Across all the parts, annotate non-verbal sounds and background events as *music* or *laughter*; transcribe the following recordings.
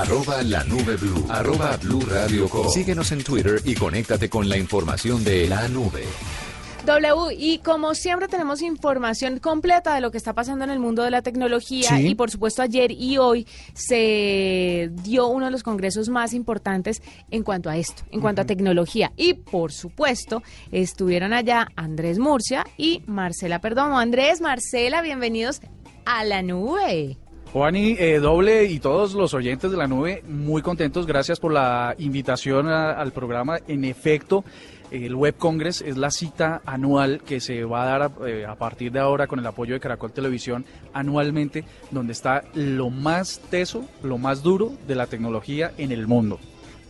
arroba la nube blue, arroba blue radio com. Síguenos en Twitter y conéctate con la información de la nube. W, y como siempre tenemos información completa de lo que está pasando en el mundo de la tecnología Sí. y por supuesto ayer y hoy se dio uno de los congresos más importantes en cuanto a esto, en cuanto a tecnología. Y por supuesto estuvieron allá Andrés Murcia y Marcela Perdomo. Andrés, Marcela, bienvenidos a la nube. Juani, eh, doble y todos los oyentes de la nube, muy contentos. Gracias por la invitación al programa. En efecto, el Web Congress es la cita anual que se va a dar a, eh, a partir de ahora con el apoyo de Caracol Televisión anualmente, donde está lo más teso, lo más duro de la tecnología en el mundo.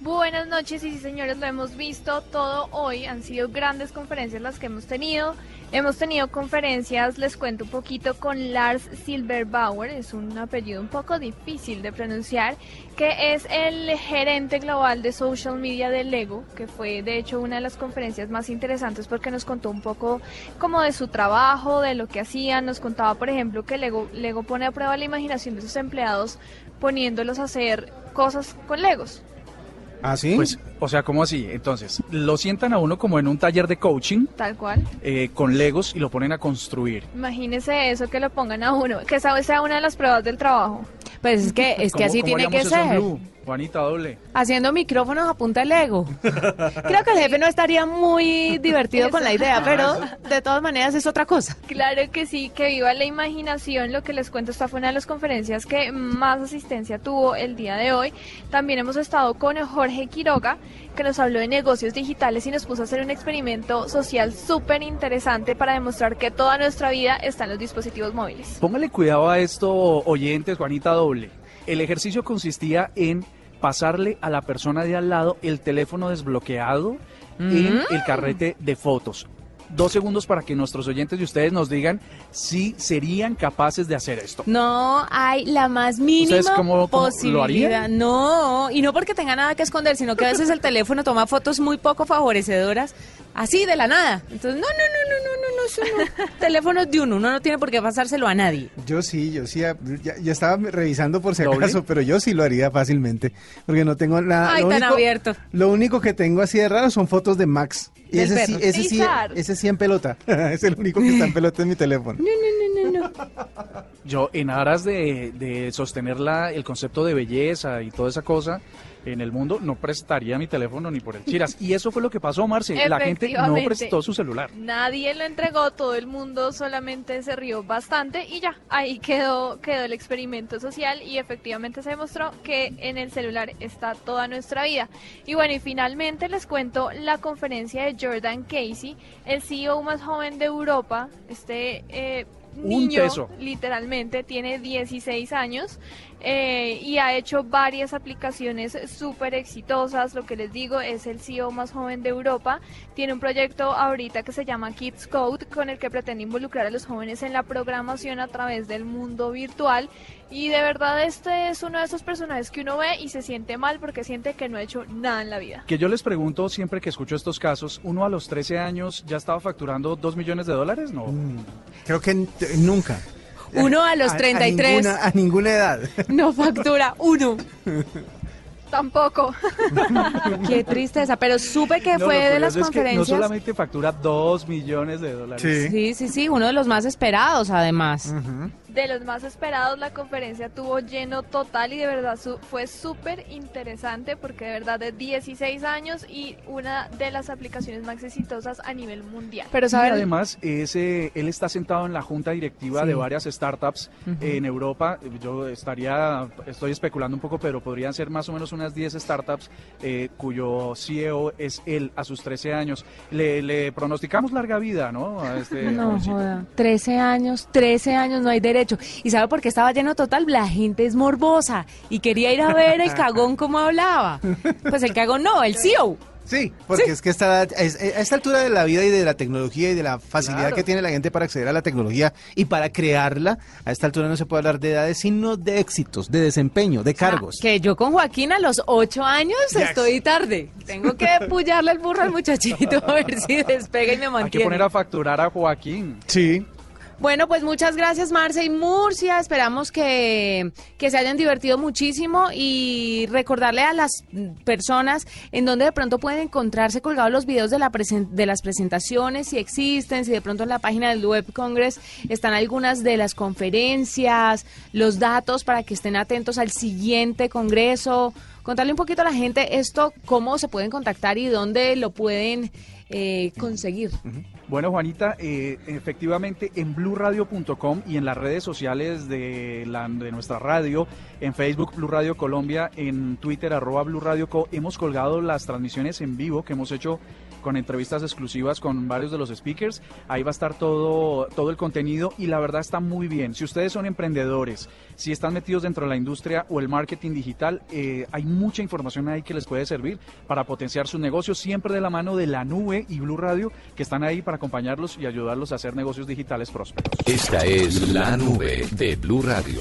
Buenas noches y sí señores, lo hemos visto todo hoy, han sido grandes conferencias las que hemos tenido. Hemos tenido conferencias, les cuento un poquito, con Lars Silberbauer, es un apellido un poco difícil de pronunciar, que es el gerente global de social media de Lego, que fue de hecho una de las conferencias más interesantes porque nos contó un poco como de su trabajo, de lo que hacían, nos contaba por ejemplo que Lego, Lego pone a prueba la imaginación de sus empleados poniéndolos a hacer cosas con Legos. ¿Ah, sí? Pues, o sea, ¿cómo así? Entonces, lo sientan a uno como en un taller de coaching Tal cual. eh, con Legos y lo ponen a construir. Imagínese eso que lo pongan a uno, que esa sea una de las pruebas del trabajo. Pues es que, *laughs* es que ¿Cómo- así cómo tiene que haríamos eso en ser. Juanita, doble. Haciendo micrófonos a punta de Lego. Creo que el jefe no estaría muy divertido con la idea, pero de todas maneras es otra cosa. Claro que sí, que viva la imaginación. Lo que les cuento, esta fue una de las conferencias que más asistencia tuvo el día de hoy. También hemos estado con Jorge Quiroga, que nos habló de negocios digitales y nos puso a hacer un experimento social súper interesante para demostrar que toda nuestra vida está en los dispositivos móviles. Póngale cuidado a esto, oyentes, Juanita Doble. El ejercicio consistía en pasarle a la persona de al lado el teléfono desbloqueado en el carrete de fotos. Dos segundos para que nuestros oyentes y ustedes nos digan si serían capaces de hacer esto. No hay la más mínima ¿Ustedes cómo- cómo lo harían? No, y no porque tenga nada que esconder, sino que a veces el teléfono toma fotos muy poco favorecedoras, así de la nada. Entonces, no, no, no, no, no, no, no, eso no. *laughs* Teléfono de uno, uno no tiene por qué pasárselo a nadie. Yo sí, yo sí, ya, ya estaba revisando por si ¿Doble? acaso, pero yo sí lo haría fácilmente, porque no tengo nada. Ay, lo tan único- abierto. Lo único que tengo así de raro son fotos de Max. Y ese sí, ese sí, ese sí en pelota. *laughs* es el único que está en pelota en mi teléfono. Yo, en aras de, de sostener la- el concepto de belleza y toda esa cosa en el mundo, no prestaría mi teléfono ni por el chiras. Y eso fue lo que pasó, Marce. La gente no prestó su celular. Nadie lo entregó, todo el mundo solamente se rió bastante y ya, ahí quedó, quedó el experimento social y efectivamente se demostró que en el celular está toda nuestra vida. Y bueno, y finalmente les cuento la conferencia de Jordan Casey, el CEO más joven de Europa, este eh, niño teso. literalmente tiene 16 años eh, y ha hecho varias aplicaciones súper exitosas. Lo que les digo es el CEO más joven de Europa. Tiene un proyecto ahorita que se llama Kids Code con el que pretende involucrar a los jóvenes en la programación a través del mundo virtual. Y de verdad este es uno de esos personajes que uno ve y se siente mal porque siente que no ha hecho nada en la vida. Que yo les pregunto siempre que escucho estos casos, ¿uno a los 13 años ya estaba facturando 2 millones de dólares? No. Mm, Creo que nunca. Uno a los 33 ninguna, a ninguna edad. no factura, uno. *laughs* Tampoco. *laughs* Qué tristeza, pero supe que No, fue de las curioso es que conferencias. no solamente factura 2 millones de dólares. Sí. Sí, sí, sí, uno de los más esperados además. De los más esperados. La conferencia tuvo lleno total y de verdad su- fue súper interesante porque de verdad de 16 años y una de las aplicaciones más exitosas a nivel mundial. Pero además, ese, él está sentado en la junta directiva Sí. de varias startups Ujú. en Europa. Yo estaría, estoy especulando un poco, pero podrían ser más o menos unas 10 startups eh, cuyo CEO es él a sus 13 años. Le, le pronosticamos larga vida, ¿no? A este *laughs* no joda, 13 años, 13 años no hay derecho. ¿Y sabe por qué estaba lleno total? La gente es morbosa y quería ir a ver el *laughs* cagón como hablaba. Pues el cagón no, el CEO. Sí, porque es que está, es- a esta altura de la vida y de la tecnología y de la facilidad Claro. que tiene la gente para acceder a la tecnología y para crearla, a esta altura no se puede hablar de edades, sino de éxitos, de desempeño, de cargos. Ah, que yo con Joaquín a los 8 años Yes. estoy tarde. Tengo que *laughs* pullarle el burro al muchachito a ver si despega y me Hay que mantiene. poner a facturar a Joaquín. Sí. Bueno, pues muchas gracias Marce y Murcia. Esperamos que, que, se hayan divertido muchísimo y recordarle a las personas en donde de pronto pueden encontrarse colgados los videos de, la de las presentaciones, si existen, si de pronto en la página del Web Congress están algunas de las conferencias, los datos para que estén atentos al siguiente congreso. Contarle un poquito a la gente esto, cómo se pueden contactar y dónde lo pueden eh, conseguir. Bueno, Juanita, eh, efectivamente en blurradio.com y en las redes sociales de, la, de nuestra radio, en Facebook Blue Radio Colombia, en Twitter arroba Blue Radio Co, hemos colgado las transmisiones en vivo que hemos hecho con entrevistas exclusivas con varios de los speakers. Ahí va a estar todo, todo el contenido y la verdad está muy bien. Si ustedes son emprendedores, si están metidos dentro de la industria o el marketing digital, eh, hay mucha información ahí que les puede servir para potenciar su negocio, siempre de la mano de la nube y Blue Radio, que están ahí para acompañarlos y ayudarlos a hacer negocios digitales prósperos. Esta es la nube de Blue Radio.